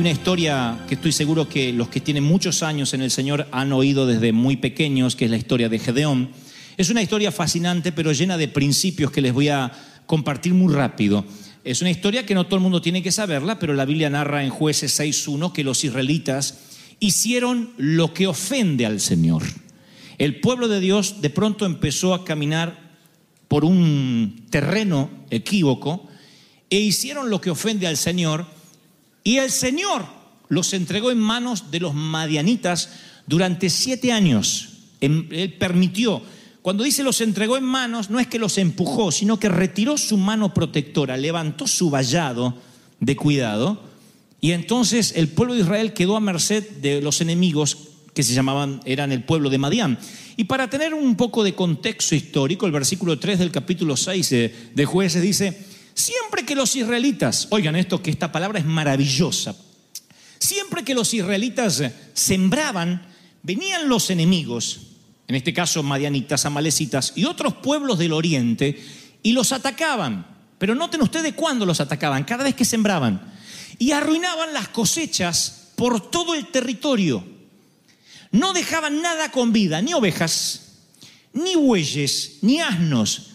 Una historia que estoy seguro que los que tienen muchos años en el Señor han oído desde muy pequeños, que es la historia de Gedeón. Es una historia fascinante, pero llena de principios que les voy a compartir muy rápido. Es una historia que no todo el mundo tiene que saberla, pero la Biblia narra en jueces 6.1 que los israelitas hicieron lo que ofende al Señor. El pueblo de Dios de pronto empezó a caminar por un terreno equívoco e hicieron lo que ofende al Señor y el Señor los entregó en manos de los madianitas durante siete años. Él permitió. Cuando dice los entregó en manos, no es que los empujó, sino que retiró su mano protectora, levantó su vallado de cuidado, y entonces el pueblo de Israel quedó a merced de los enemigos que se llamaban, eran el pueblo de Madián. Y para tener un poco de contexto histórico, el versículo 3 del capítulo 6 de, de Jueces dice, siempre que los israelitas, oigan esto, que esta palabra es maravillosa, siempre que los israelitas sembraban, venían los enemigos, en este caso madianitas, amalecitas y otros pueblos del oriente, y los atacaban. Pero noten ustedes cuándo los atacaban, cada vez que sembraban. Y arruinaban las cosechas por todo el territorio. No dejaban nada con vida, ni ovejas, ni bueyes, ni asnos.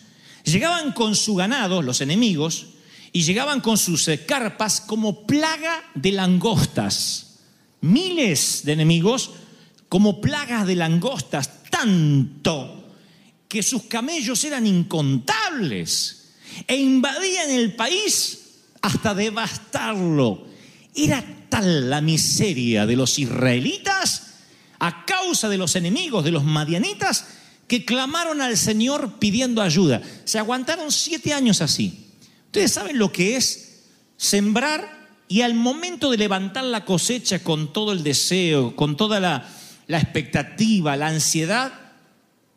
Llegaban con su ganado, los enemigos, y llegaban con sus carpas como plaga de langostas. Miles de enemigos como plagas de langostas, tanto que sus camellos eran incontables e invadían el país hasta devastarlo. Era tal la miseria de los israelitas a causa de los enemigos de los madianitas que clamaron al Señor pidiendo ayuda. Se aguantaron siete años así. Ustedes saben lo que es sembrar y al momento de levantar la cosecha con todo el deseo, con toda la, la expectativa, la ansiedad,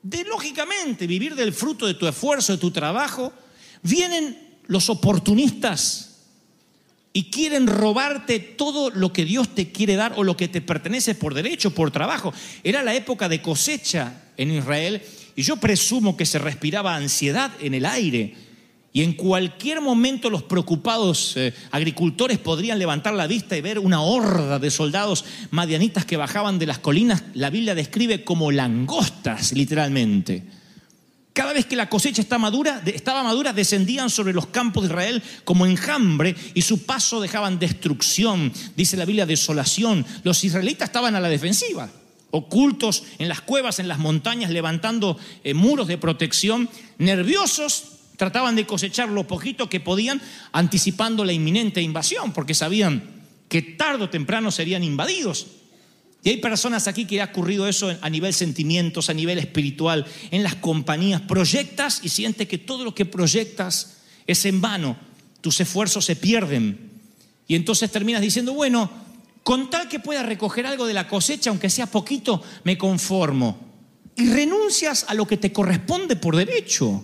de lógicamente vivir del fruto de tu esfuerzo, de tu trabajo, vienen los oportunistas y quieren robarte todo lo que Dios te quiere dar o lo que te pertenece por derecho, por trabajo. Era la época de cosecha en Israel y yo presumo que se respiraba ansiedad en el aire. Y en cualquier momento los preocupados eh, agricultores podrían levantar la vista y ver una horda de soldados madianitas que bajaban de las colinas. La Biblia describe como langostas, literalmente. Cada vez que la cosecha está madura, estaba madura, descendían sobre los campos de Israel como enjambre y su paso dejaban destrucción, dice la Biblia, desolación. Los israelitas estaban a la defensiva, ocultos en las cuevas, en las montañas, levantando eh, muros de protección, nerviosos, trataban de cosechar lo poquito que podían, anticipando la inminente invasión, porque sabían que tarde o temprano serían invadidos. Y hay personas aquí que ha ocurrido eso a nivel sentimientos, a nivel espiritual, en las compañías. Proyectas y sientes que todo lo que proyectas es en vano. Tus esfuerzos se pierden. Y entonces terminas diciendo, bueno, con tal que pueda recoger algo de la cosecha, aunque sea poquito, me conformo. Y renuncias a lo que te corresponde por derecho.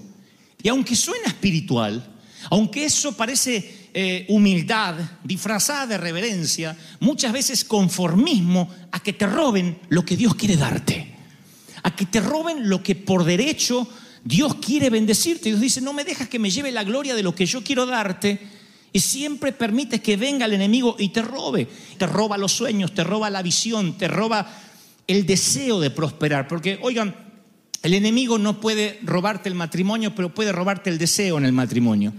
Y aunque suena espiritual, aunque eso parece eh, humildad disfrazada de reverencia, muchas veces conformismo a que te roben lo que Dios quiere darte, a que te roben lo que por derecho Dios quiere bendecirte. Dios dice, no me dejas que me lleve la gloria de lo que yo quiero darte. Y siempre permites que venga el enemigo y te robe. Te roba los sueños, te roba la visión, te roba el deseo de prosperar. Porque, oigan, El enemigo no puede robarte el matrimonio, pero puede robarte el deseo en el matrimonio.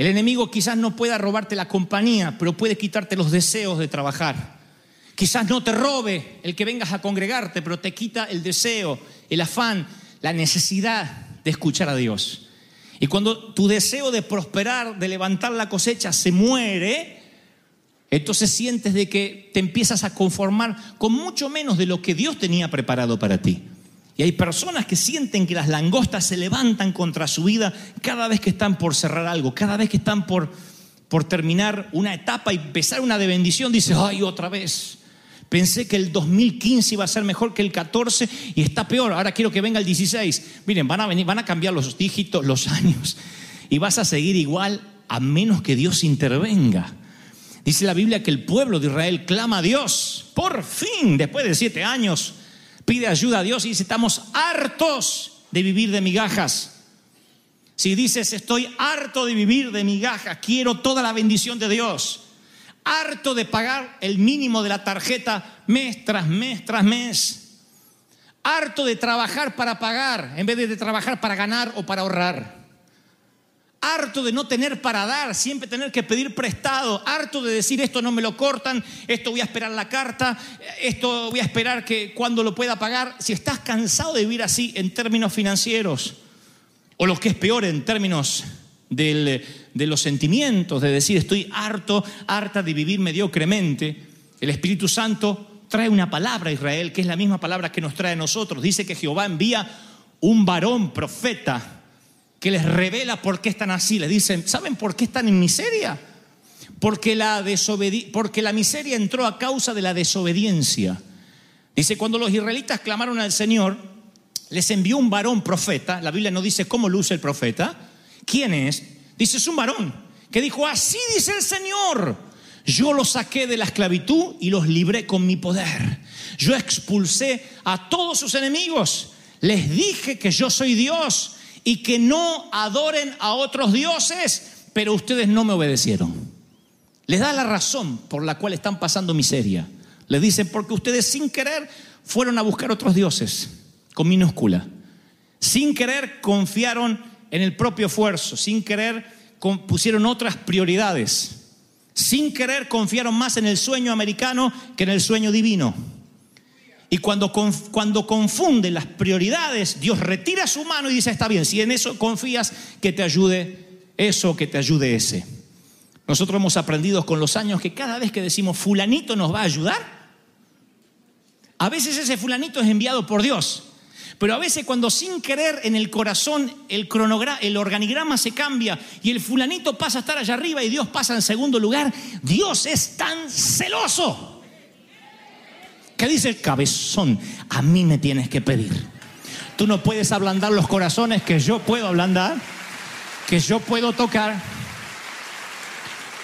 El enemigo quizás no pueda robarte la compañía, pero puede quitarte los deseos de trabajar. Quizás no te robe el que vengas a congregarte, pero te quita el deseo, el afán, la necesidad de escuchar a Dios. Y cuando tu deseo de prosperar, de levantar la cosecha se muere, entonces sientes de que te empiezas a conformar con mucho menos de lo que Dios tenía preparado para ti. Y hay personas que sienten que las langostas se levantan contra su vida cada vez que están por cerrar algo, cada vez que están por, por terminar una etapa y empezar una de bendición, dice, ay, otra vez. Pensé que el 2015 iba a ser mejor que el 14 y está peor. Ahora quiero que venga el 16. Miren, van a venir, van a cambiar los dígitos, los años y vas a seguir igual a menos que Dios intervenga. Dice la Biblia que el pueblo de Israel clama a Dios. Por fin, después de siete años, pide ayuda a Dios y dice, estamos hartos de vivir de migajas. Si dices, estoy harto de vivir de migajas, quiero toda la bendición de Dios, harto de pagar el mínimo de la tarjeta mes tras mes tras mes, harto de trabajar para pagar en vez de trabajar para ganar o para ahorrar harto de no tener para dar, siempre tener que pedir prestado, harto de decir esto no me lo cortan, esto voy a esperar la carta, esto voy a esperar que cuando lo pueda pagar. Si estás cansado de vivir así en términos financieros, o lo que es peor en términos del, de los sentimientos, de decir estoy harto, harta de vivir mediocremente, el Espíritu Santo trae una palabra a Israel, que es la misma palabra que nos trae a nosotros. Dice que Jehová envía un varón profeta que les revela por qué están así. Les dicen, ¿saben por qué están en miseria? Porque la, porque la miseria entró a causa de la desobediencia. Dice, cuando los israelitas clamaron al Señor, les envió un varón profeta. La Biblia no dice cómo luce el profeta. ¿Quién es? Dice, es un varón que dijo, así dice el Señor. Yo los saqué de la esclavitud y los libré con mi poder. Yo expulsé a todos sus enemigos. Les dije que yo soy Dios y que no adoren a otros dioses, pero ustedes no me obedecieron. Les da la razón por la cual están pasando miseria. Les dicen, porque ustedes sin querer fueron a buscar otros dioses, con minúscula. Sin querer confiaron en el propio esfuerzo, sin querer pusieron otras prioridades. Sin querer confiaron más en el sueño americano que en el sueño divino. Y cuando, cuando confunden las prioridades, Dios retira su mano y dice, está bien, si en eso confías, que te ayude eso, que te ayude ese. Nosotros hemos aprendido con los años que cada vez que decimos fulanito nos va a ayudar, a veces ese fulanito es enviado por Dios. Pero a veces cuando sin querer en el corazón el, el organigrama se cambia y el fulanito pasa a estar allá arriba y Dios pasa en segundo lugar, Dios es tan celoso ¿Qué dice el cabezón? A mí me tienes que pedir. Tú no puedes ablandar los corazones que yo puedo ablandar, que yo puedo tocar.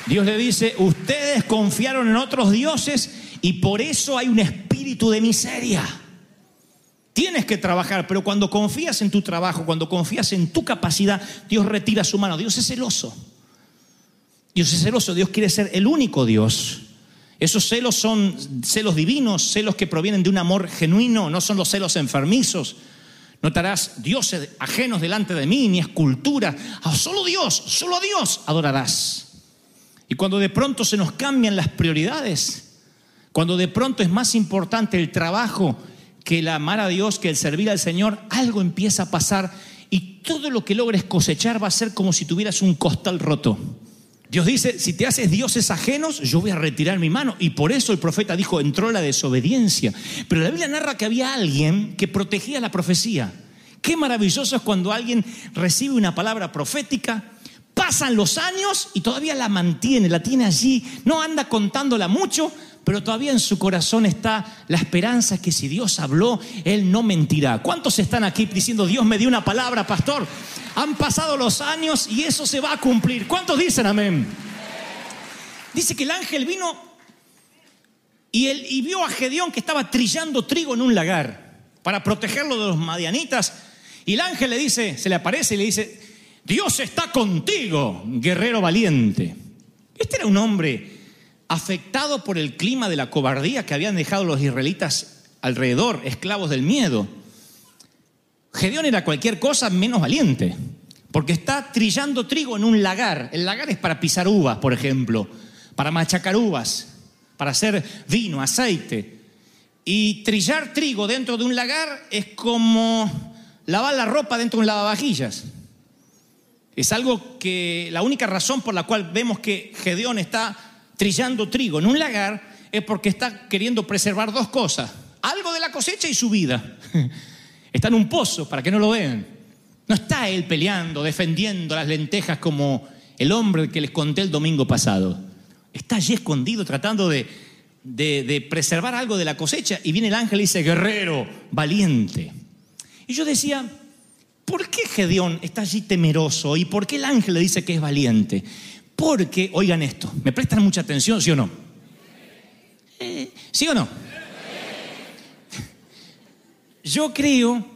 Dios le dice, ustedes confiaron en otros dioses y por eso hay un espíritu de miseria. Tienes que trabajar, pero cuando confías en tu trabajo, cuando confías en tu capacidad, Dios retira su mano. Dios es celoso. Dios es celoso, Dios quiere ser el único Dios. Esos celos son celos divinos, celos que provienen de un amor genuino, no son los celos enfermizos. Notarás dioses ajenos delante de mí, ni escultura. A solo Dios, solo a Dios adorarás. Y cuando de pronto se nos cambian las prioridades, cuando de pronto es más importante el trabajo que el amar a Dios, que el servir al Señor, algo empieza a pasar y todo lo que logres cosechar va a ser como si tuvieras un costal roto. Dios dice, si te haces dioses ajenos, yo voy a retirar mi mano. Y por eso el profeta dijo, entró la desobediencia. Pero la Biblia narra que había alguien que protegía la profecía. Qué maravilloso es cuando alguien recibe una palabra profética, pasan los años y todavía la mantiene, la tiene allí, no anda contándola mucho, pero todavía en su corazón está la esperanza que si Dios habló, Él no mentirá. ¿Cuántos están aquí diciendo, Dios me dio una palabra, pastor? Han pasado los años y eso se va a cumplir. ¿Cuántos dicen amén? Dice que el ángel vino y, y vio a Gedeón que estaba trillando trigo en un lagar para protegerlo de los madianitas. Y el ángel le dice, se le aparece y le dice, Dios está contigo, guerrero valiente. Este era un hombre afectado por el clima de la cobardía que habían dejado los israelitas alrededor, esclavos del miedo. Gedeón era cualquier cosa menos valiente, porque está trillando trigo en un lagar. El lagar es para pisar uvas, por ejemplo, para machacar uvas, para hacer vino, aceite. Y trillar trigo dentro de un lagar es como lavar la ropa dentro de un lavavajillas. Es algo que la única razón por la cual vemos que Gedeón está trillando trigo en un lagar es porque está queriendo preservar dos cosas, algo de la cosecha y su vida. Está en un pozo para que no lo vean. No está él peleando, defendiendo las lentejas como el hombre que les conté el domingo pasado. Está allí escondido tratando de, preservar algo de la cosecha y viene el ángel y dice, guerrero, valiente. Y yo decía, ¿por qué Gedeón está allí temeroso y por qué el ángel le dice que es valiente? Porque, oigan esto, ¿me prestan mucha atención, sí o no? Eh, ¿Sí o no? Yo creo,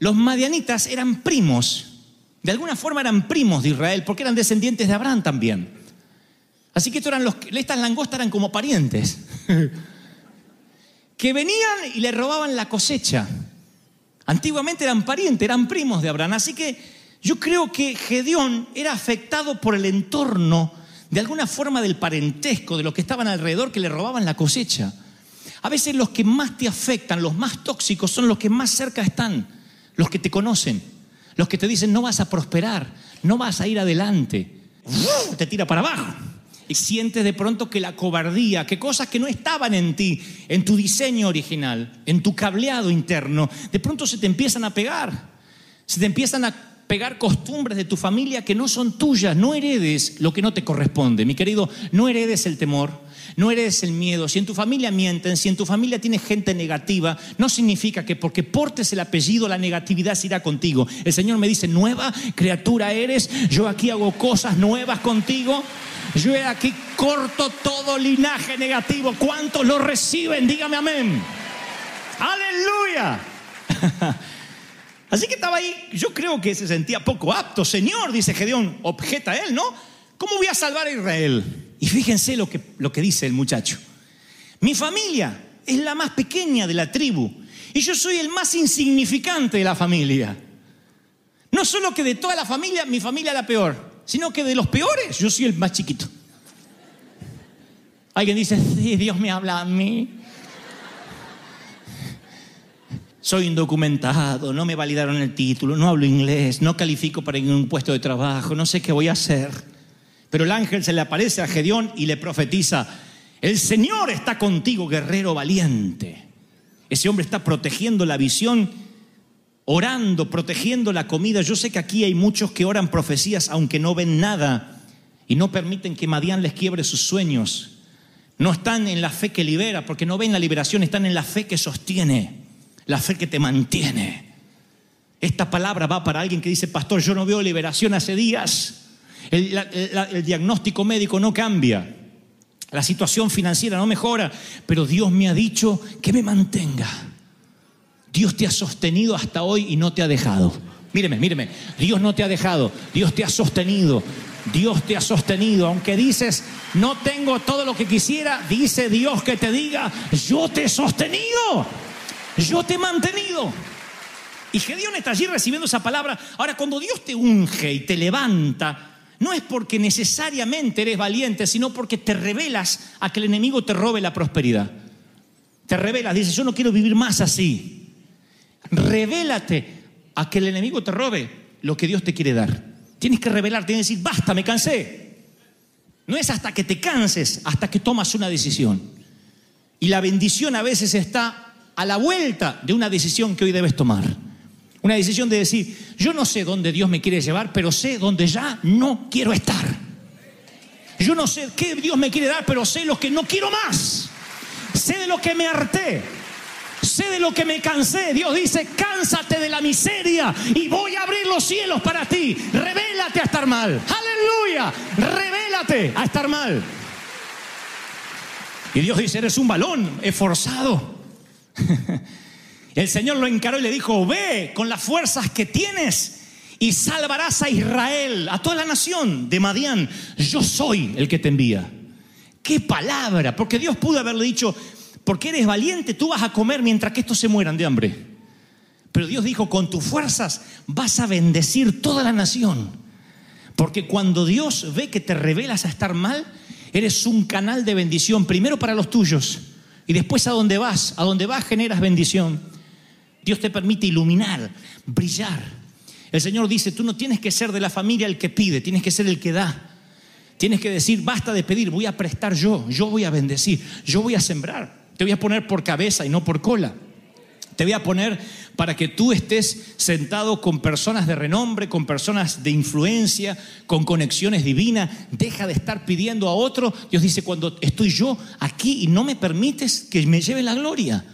los madianitas eran primos, de alguna forma eran primos de Israel, porque eran descendientes de Abraham también. Así que estos eran los, estas langostas eran como parientes, que venían y le robaban la cosecha. Antiguamente eran parientes, eran primos de Abraham. Así que yo creo que Gedeón era afectado por el entorno, de alguna forma del parentesco, de los que estaban alrededor que le robaban la cosecha. A veces los que más te afectan, los más tóxicos, son los que más cerca están, los que te conocen, los que te dicen no vas a prosperar, no vas a ir adelante, te tira para abajo. Y sientes de pronto que la cobardía, que cosas que no estaban en ti, en tu diseño original, en tu cableado interno, de pronto se te empiezan a pegar. Se te empiezan a pegar costumbres de tu familia que no son tuyas. No heredes lo que no te corresponde. Mi querido, no heredes el temor, no heredes el miedo. Si en tu familia mienten, si en tu familia tienes gente negativa, no significa que porque portes el apellido la negatividad se irá contigo. El Señor me dice, nueva criatura eres, yo aquí hago cosas nuevas contigo. Yo aquí corto todo linaje negativo. ¿Cuántos lo reciben? Dígame amén. Aleluya. Así que estaba ahí, yo creo que se sentía poco apto. Señor, dice Gedeón, objeta él, ¿no? ¿Cómo voy a salvar a Israel? Y fíjense lo que, lo que dice el muchacho. Mi familia es la más pequeña de la tribu y yo soy el más insignificante de la familia. No solo que de toda la familia, mi familia la peor, sino que de los peores, yo soy el más chiquito. Alguien dice, sí, Dios me habla a mí. Soy indocumentado, no me validaron el título, no hablo inglés, no califico para ningún puesto de trabajo, no sé qué voy a hacer. Pero el ángel se le aparece a Gedeón y le profetiza, el Señor está contigo, guerrero valiente. Ese hombre está protegiendo la visión, orando, protegiendo la comida. Yo sé que aquí hay muchos que oran profecías aunque no ven nada y no permiten que Madián les quiebre sus sueños. No están en la fe que libera, porque no ven la liberación, están en la fe que sostiene la fe que te mantiene. Esta palabra va para alguien que dice, pastor, yo no veo liberación hace días. El, el diagnóstico médico no cambia. La situación financiera no mejora. Pero Dios me ha dicho que me mantenga. Dios te ha sostenido hasta hoy y no te ha dejado. Míreme, míreme. Dios no te ha dejado. Dios te ha sostenido. Dios te ha sostenido. Aunque dices, no tengo todo lo que quisiera, dice Dios que te diga, yo te he sostenido. Yo te he mantenido. Y Gedeón está allí recibiendo esa palabra. Ahora, cuando Dios te unge y te levanta, no es porque necesariamente eres valiente, sino porque te revelas a que el enemigo te robe la prosperidad. Te revelas, dices, yo no quiero vivir más así. Revélate a que el enemigo te robe lo que Dios te quiere dar. Tienes que revelarte, tienes que decir, basta, me cansé. No es hasta que te canses, hasta que tomas una decisión. Y la bendición a veces está a la vuelta de una decisión que hoy debes tomar. Una decisión de decir, yo no sé dónde Dios me quiere llevar, pero sé dónde ya no quiero estar. Yo no sé qué Dios me quiere dar, pero sé lo que no quiero más. Sé de lo que me harté. Sé de lo que me cansé. Dios dice, cánsate de la miseria y voy a abrir los cielos para ti. Revélate a estar mal. Aleluya. Revélate a estar mal. Y Dios dice, eres un balón esforzado. El Señor lo encaró y le dijo, ve con las fuerzas que tienes y salvarás a Israel, a toda la nación de Madián. Yo soy el que te envía. Qué palabra, porque Dios pudo haberle dicho, porque eres valiente, tú vas a comer mientras que estos se mueran de hambre. Pero Dios dijo, con tus fuerzas vas a bendecir toda la nación. Porque cuando Dios ve que te revelas a estar mal, eres un canal de bendición, primero para los tuyos y después a donde vas, a donde vas generas bendición. Dios te permite iluminar, brillar. El Señor dice, tú no tienes que ser de la familia el que pide, tienes que ser el que da. Tienes que decir, basta de pedir, voy a prestar yo, yo voy a bendecir, yo voy a sembrar. Te voy a poner por cabeza y no por cola. Te voy a poner para que tú estés sentado con personas de renombre, con personas de influencia, con conexiones divinas. Deja de estar pidiendo a otro. Dios dice, cuando estoy yo aquí y no me permites que me lleve la gloria.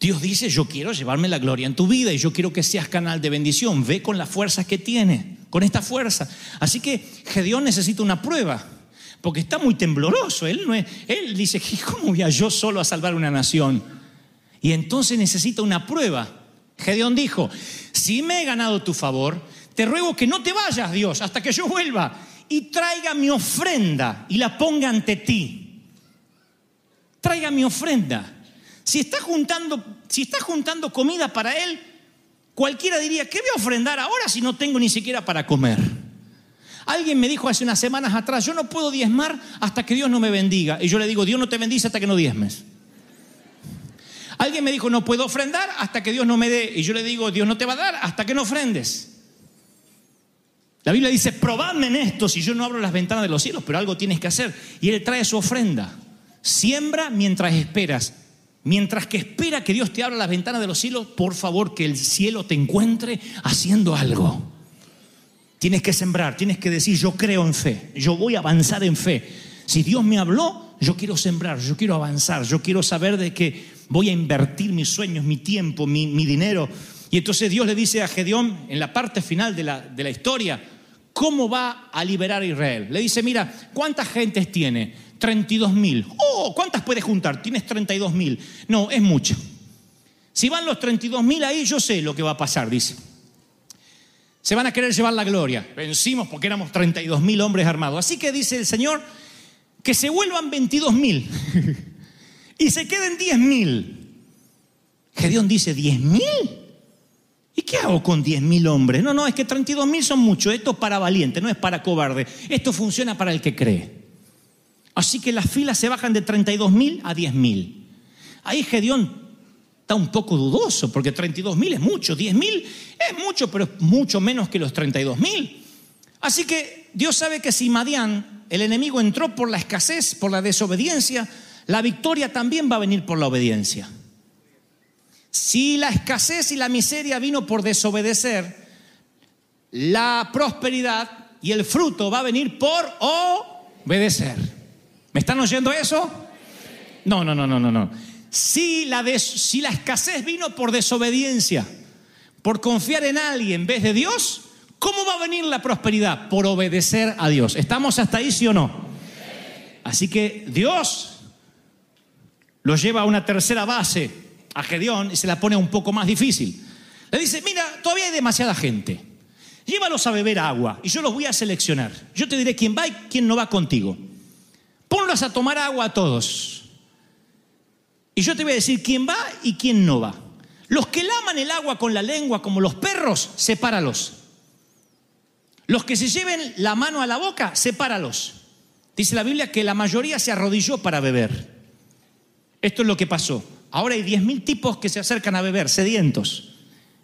Dios dice, yo quiero llevarme la gloria en tu vida y yo quiero que seas canal de bendición. Ve con las fuerzas que tiene, con esta fuerza. Así que Gedeón necesita una prueba, porque está muy tembloroso. Él, no es, él dice, ¿cómo voy a yo solo a salvar una nación? Y entonces necesita una prueba. Gedeón dijo, si me he ganado tu favor, te ruego que no te vayas, Dios, hasta que yo vuelva y traiga mi ofrenda y la ponga ante ti. Traiga mi ofrenda. Si está juntando, si está juntando comida para él, cualquiera diría, ¿qué voy a ofrendar ahora si no tengo ni siquiera para comer? Alguien me dijo hace unas semanas atrás, yo no puedo diezmar hasta que Dios no me bendiga. Y yo le digo, Dios no te bendice hasta que no diezmes. Alguien me dijo, no puedo ofrendar hasta que Dios no me dé. Y yo le digo, Dios no te va a dar hasta que no ofrendes. La Biblia dice, probadme en esto si yo no abro las ventanas de los cielos, pero algo tienes que hacer. Y Él trae su ofrenda. Siembra mientras esperas. Mientras que espera que Dios te abra las ventanas de los cielos, por favor que el cielo te encuentre haciendo algo. Tienes que sembrar, tienes que decir, yo creo en fe, yo voy a avanzar en fe. Si Dios me habló, yo quiero sembrar, yo quiero avanzar, yo quiero saber de que voy a invertir mis sueños, mi tiempo, mi, dinero. Y entonces Dios le dice a Gedeón, en la parte final de la, de la historia, ¿cómo va a liberar a Israel? Le dice, mira, ¿cuántas gentes tiene? 32 mil. Oh, ¿cuántas puedes juntar? Tienes 32 mil. No, es mucho. Si van los 32 mil ahí, yo sé lo que va a pasar, dice. Se van a querer llevar la gloria. Vencimos porque éramos 32 mil hombres armados. Así que dice el Señor que se vuelvan 22 mil y se queden 10 mil. Gedeón dice, ¿10 mil? ¿Y qué hago con 10 mil hombres? No, no, es que 32 mil son muchos. Esto es para valiente, no es para cobarde. Esto funciona para el que cree. Así que las filas se bajan de 32 mil a 10 mil. Ahí Gedeón está un poco dudoso, porque 32 mil es mucho, 10 mil es mucho, pero es mucho menos que los 32 mil. Así que Dios sabe que si Madián, el enemigo, entró por la escasez, por la desobediencia, la victoria también va a venir por la obediencia. Si la escasez y la miseria vino por desobedecer, la prosperidad y el fruto va a venir por obedecer. ¿Me están oyendo eso? No, no, no, no, no, no. Si la, si la escasez vino por desobediencia, por confiar en alguien en vez de Dios, ¿cómo va a venir la prosperidad? Por obedecer a Dios. ¿Estamos hasta ahí, sí o no? Así que Dios lo lleva a una tercera base a Gedeón y se la pone un poco más difícil. Le dice, mira, todavía hay demasiada gente. Llévalos a beber agua y yo los voy a seleccionar. Yo te diré quién va y quién no va contigo. Ponlos a tomar agua a todos. Y yo te voy a decir quién va y quién no va. Los que laman el agua con la lengua como los perros, sepáralos. Los que se lleven la mano a la boca, sepáralos. Dice la Biblia que la mayoría se arrodilló para beber. Esto es lo que pasó. Ahora hay 10.000 tipos que se acercan a beber, sedientos.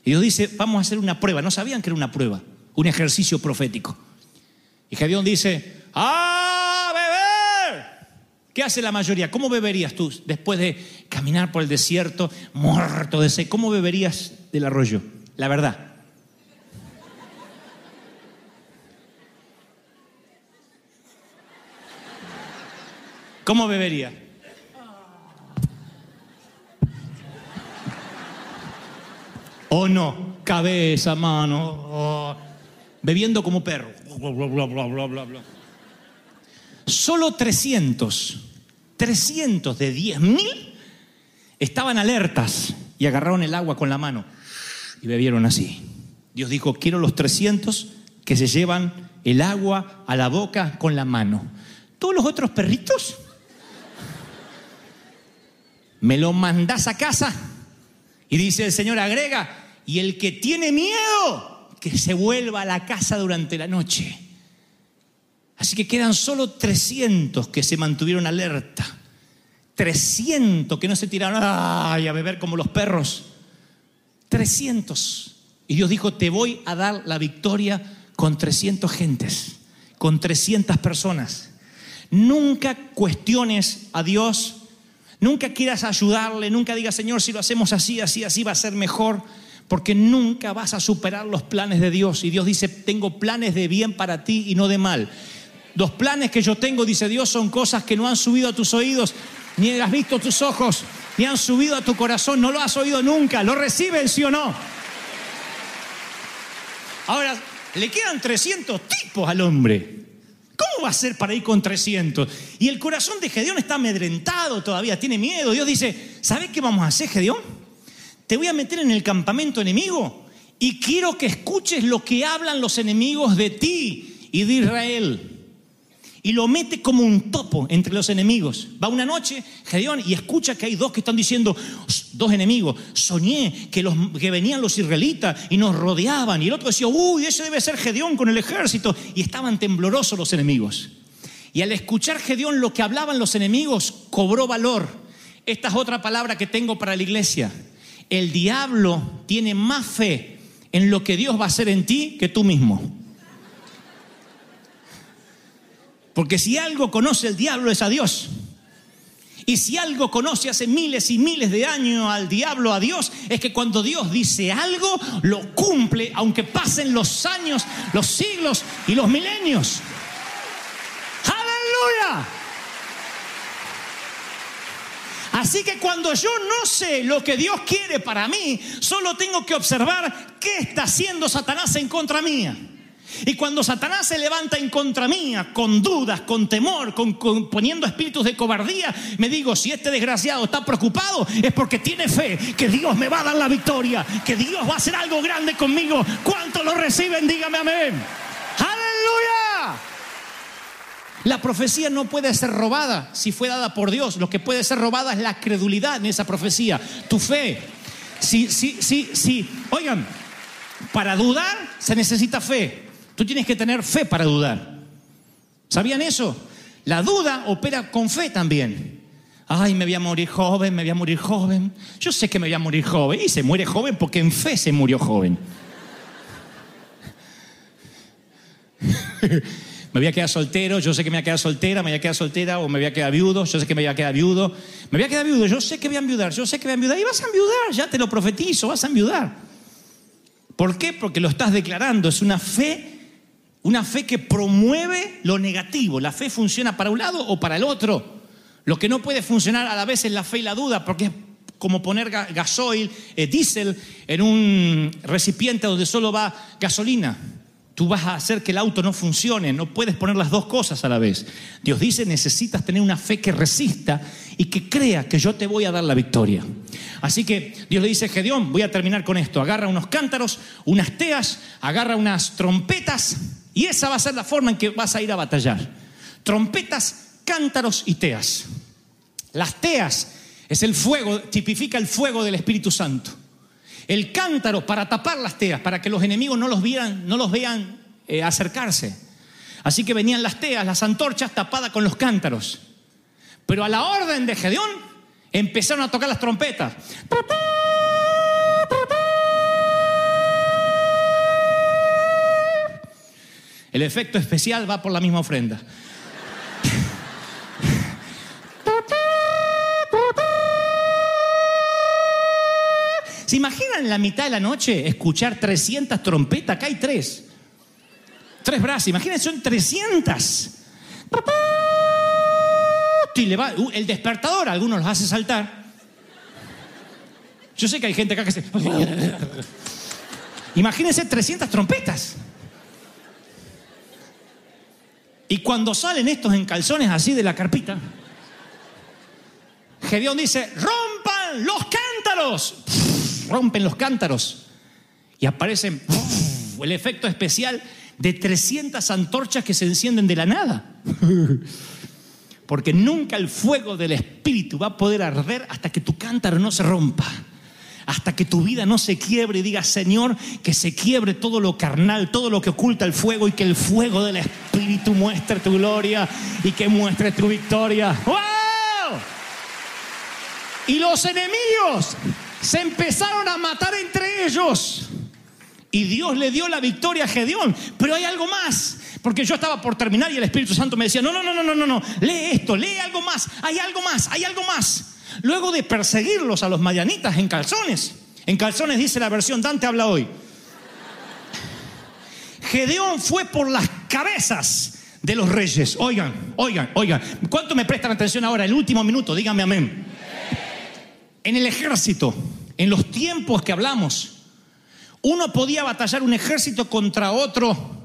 Y Dios dice, vamos a hacer una prueba. No sabían que era una prueba, un ejercicio profético. Y Gedeón dice, ¡a beber! ¿Qué hace la mayoría? ¿Cómo beberías tú después de caminar por el desierto, muerto de sed? ¿Cómo beberías del arroyo? La verdad. ¿Cómo bebería? ¿O no? Cabeza, mano. oh, bebiendo como perro. Bla, bla, bla, bla, bla, bla. Solo 300, 300 de 10 mil estaban alertas y agarraron el agua con la mano y bebieron así. Dios dijo, quiero los 300 que se llevan el agua a la boca con la mano. Todos los otros perritos, me lo mandás a casa Y dice el Señor, agrega, y el que tiene miedo, que se vuelva a la casa durante la noche. Así que quedan solo 300 que se mantuvieron alerta. 300 que no se tiraron a beber como los perros. 300. Y Dios dijo, te voy a dar la victoria con 300 gentes, con 300 personas. Nunca cuestiones a Dios, nunca quieras ayudarle, nunca digas, Señor, si lo hacemos así, así, así va a ser mejor, porque nunca vas a superar los planes de Dios. Y Dios dice, tengo planes de bien para ti y no de mal. Los planes que yo tengo, dice Dios, son cosas que no han subido a tus oídos, ni has visto tus ojos, ni han subido a tu corazón, no lo has oído nunca. ¿Lo reciben, sí o no? Ahora, le quedan 300 tipos al hombre. ¿Cómo va a ser para ir con 300? Y el corazón de Gedeón está amedrentado todavía, tiene miedo. Dios dice, ¿sabes qué vamos a hacer, Gedeón? Te voy a meter en el campamento enemigo y quiero que escuches lo que hablan los enemigos de ti y de Israel y lo mete como un topo entre los enemigos. Va una noche, Gedeón, y escucha que hay dos que están diciendo, dos enemigos, soñé que, los, que venían los israelitas y nos rodeaban. Y el otro decía, uy, ese debe ser Gedeón con el ejército. Y estaban temblorosos los enemigos. Y al escuchar Gedeón lo que hablaban los enemigos, cobró valor. Esta es otra palabra que tengo para la iglesia. El diablo tiene más fe en lo que Dios va a hacer en ti que tú mismo. Porque si algo conoce el diablo es a Dios. Y si algo conoce hace miles y miles de años al diablo, a Dios, es que cuando Dios dice algo, lo cumple, aunque pasen los años, los siglos y los milenios. Aleluya. Así que cuando yo no sé lo que Dios quiere para mí, solo tengo que observar qué está haciendo Satanás en contra mía. Y cuando Satanás se levanta en contra mía, con dudas, con temor, con, con, poniendo espíritus de cobardía, me digo, si este desgraciado está preocupado, es porque tiene fe que Dios me va a dar la victoria, que Dios va a hacer algo grande conmigo. ¿Cuántos lo reciben? Dígame amén. Aleluya. La profecía no puede ser robada si fue dada por Dios. Lo que puede ser robada es la credulidad en esa profecía, tu fe. Sí, sí, sí, sí. Oigan, para dudar se necesita fe. Tú tienes que tener fe para dudar. ¿Sabían eso? La duda opera con fe también. Ay, me voy a morir joven, me voy a morir joven. Yo sé que me voy a morir joven. Y se muere joven porque en fe se murió joven. me voy a quedar soltero, yo sé que me voy a quedar soltera, me voy a quedar soltera o me voy a quedar viudo, yo sé que me voy a quedar viudo. Me voy a quedar viudo, yo sé que voy a enviudar, yo sé que voy a enviudar. Y vas a enviudar, ya te lo profetizo, vas a enviudar. ¿Por qué? Porque lo estás declarando, es una fe una fe que promueve lo negativo. La fe funciona para un lado o para el otro. Lo que no puede funcionar a la vez es la fe y la duda, porque es como poner gasoil, eh, diésel en un recipiente donde solo va gasolina. Tú vas a hacer que el auto no funcione, no puedes poner las dos cosas a la vez. Dios dice, necesitas tener una fe que resista y que crea que yo te voy a dar la victoria. Así que Dios le dice, Gedeón, voy a terminar con esto, agarra unos cántaros, unas teas, agarra unas trompetas y esa va a ser la forma en que vas a ir a batallar. Trompetas, cántaros y teas. Las teas es el fuego, tipifica el fuego del Espíritu Santo. El cántaro para tapar las teas, para que los enemigos no los, vieran, no los vean eh, acercarse. Así que venían las teas, las antorchas tapadas con los cántaros. Pero a la orden de Gedeón empezaron a tocar las trompetas. El efecto especial va por la misma ofrenda. ¿Se imaginan en la mitad de la noche escuchar 300 trompetas? Acá hay tres. Tres brazos. Imagínense, son 300. Y le va, uh, el despertador, algunos los hace saltar. Yo sé que hay gente acá que se. Imagínense 300 trompetas. Y cuando salen estos en calzones así de la carpita, Gedeón dice, rompan los cántaros. rompen los cántaros. Y aparecen el efecto especial de 300 antorchas que se encienden de la nada. Porque nunca el fuego del Espíritu va a poder arder hasta que tu cántaro no se rompa hasta que tu vida no se quiebre y digas, Señor, que se quiebre todo lo carnal, todo lo que oculta el fuego y que el fuego del Espíritu muestre tu gloria y que muestre tu victoria. ¡Wow! Y los enemigos se empezaron a matar entre ellos. Y Dios le dio la victoria a Gedeón. Pero hay algo más. Porque yo estaba por terminar y el Espíritu Santo me decía, no, no, no, no, no, no, no, lee esto, lee algo más, hay algo más, hay algo más. Luego de perseguirlos a los mayanitas en calzones, en calzones dice la versión Dante habla hoy. Gedeón fue por las cabezas de los reyes. Oigan, oigan, oigan. ¿Cuánto me prestan atención ahora? El último minuto, díganme amén. En el ejército, en los tiempos que hablamos, uno podía batallar un ejército contra otro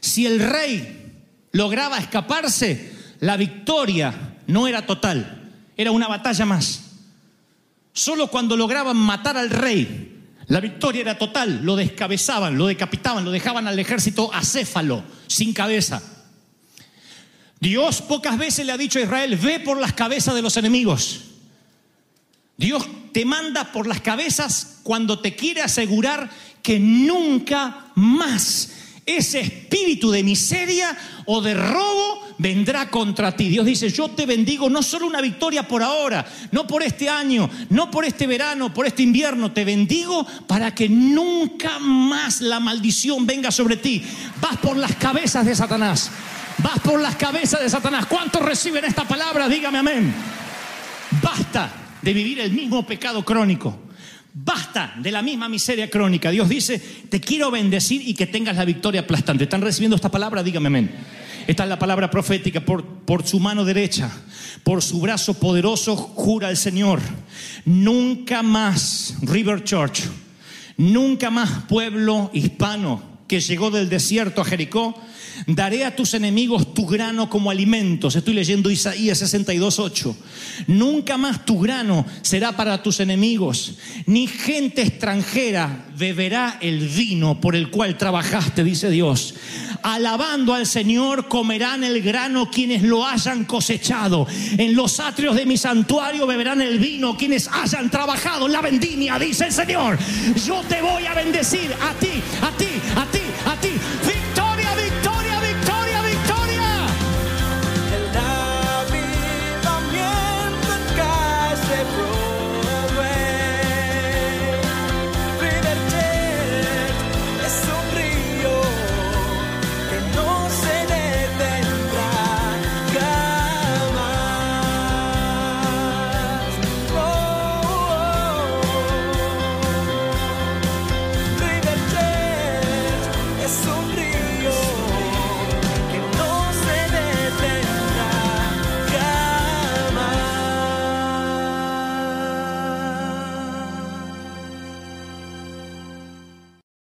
si el rey lograba escaparse, la victoria no era total, era una batalla más. Solo cuando lograban matar al rey, la victoria era total, lo descabezaban, lo decapitaban, lo dejaban al ejército acéfalo, sin cabeza. Dios pocas veces le ha dicho a Israel, ve por las cabezas de los enemigos. Dios te manda por las cabezas cuando te quiere asegurar que nunca más ese espíritu de miseria o de robo vendrá contra ti. Dios dice, yo te bendigo no solo una victoria por ahora, no por este año, no por este verano, por este invierno, te bendigo para que nunca más la maldición venga sobre ti. Vas por las cabezas de Satanás. Vas por las cabezas de Satanás. ¿Cuántos reciben esta palabra? Dígame amén. Basta de vivir el mismo pecado crónico. Basta de la misma miseria crónica. Dios dice, te quiero bendecir y que tengas la victoria aplastante. ¿Están recibiendo esta palabra? Dígame amén. Esta es la palabra profética. Por, por su mano derecha, por su brazo poderoso, jura el Señor. Nunca más, River Church, nunca más pueblo hispano que llegó del desierto a Jericó, daré a tus enemigos tu grano como alimentos. Estoy leyendo Isaías 62.8. Nunca más tu grano será para tus enemigos, ni gente extranjera beberá el vino por el cual trabajaste, dice Dios. Alabando al Señor comerán el grano quienes lo hayan cosechado. En los atrios de mi santuario beberán el vino quienes hayan trabajado la vendimia, dice el Señor. Yo te voy a bendecir a ti, Penalty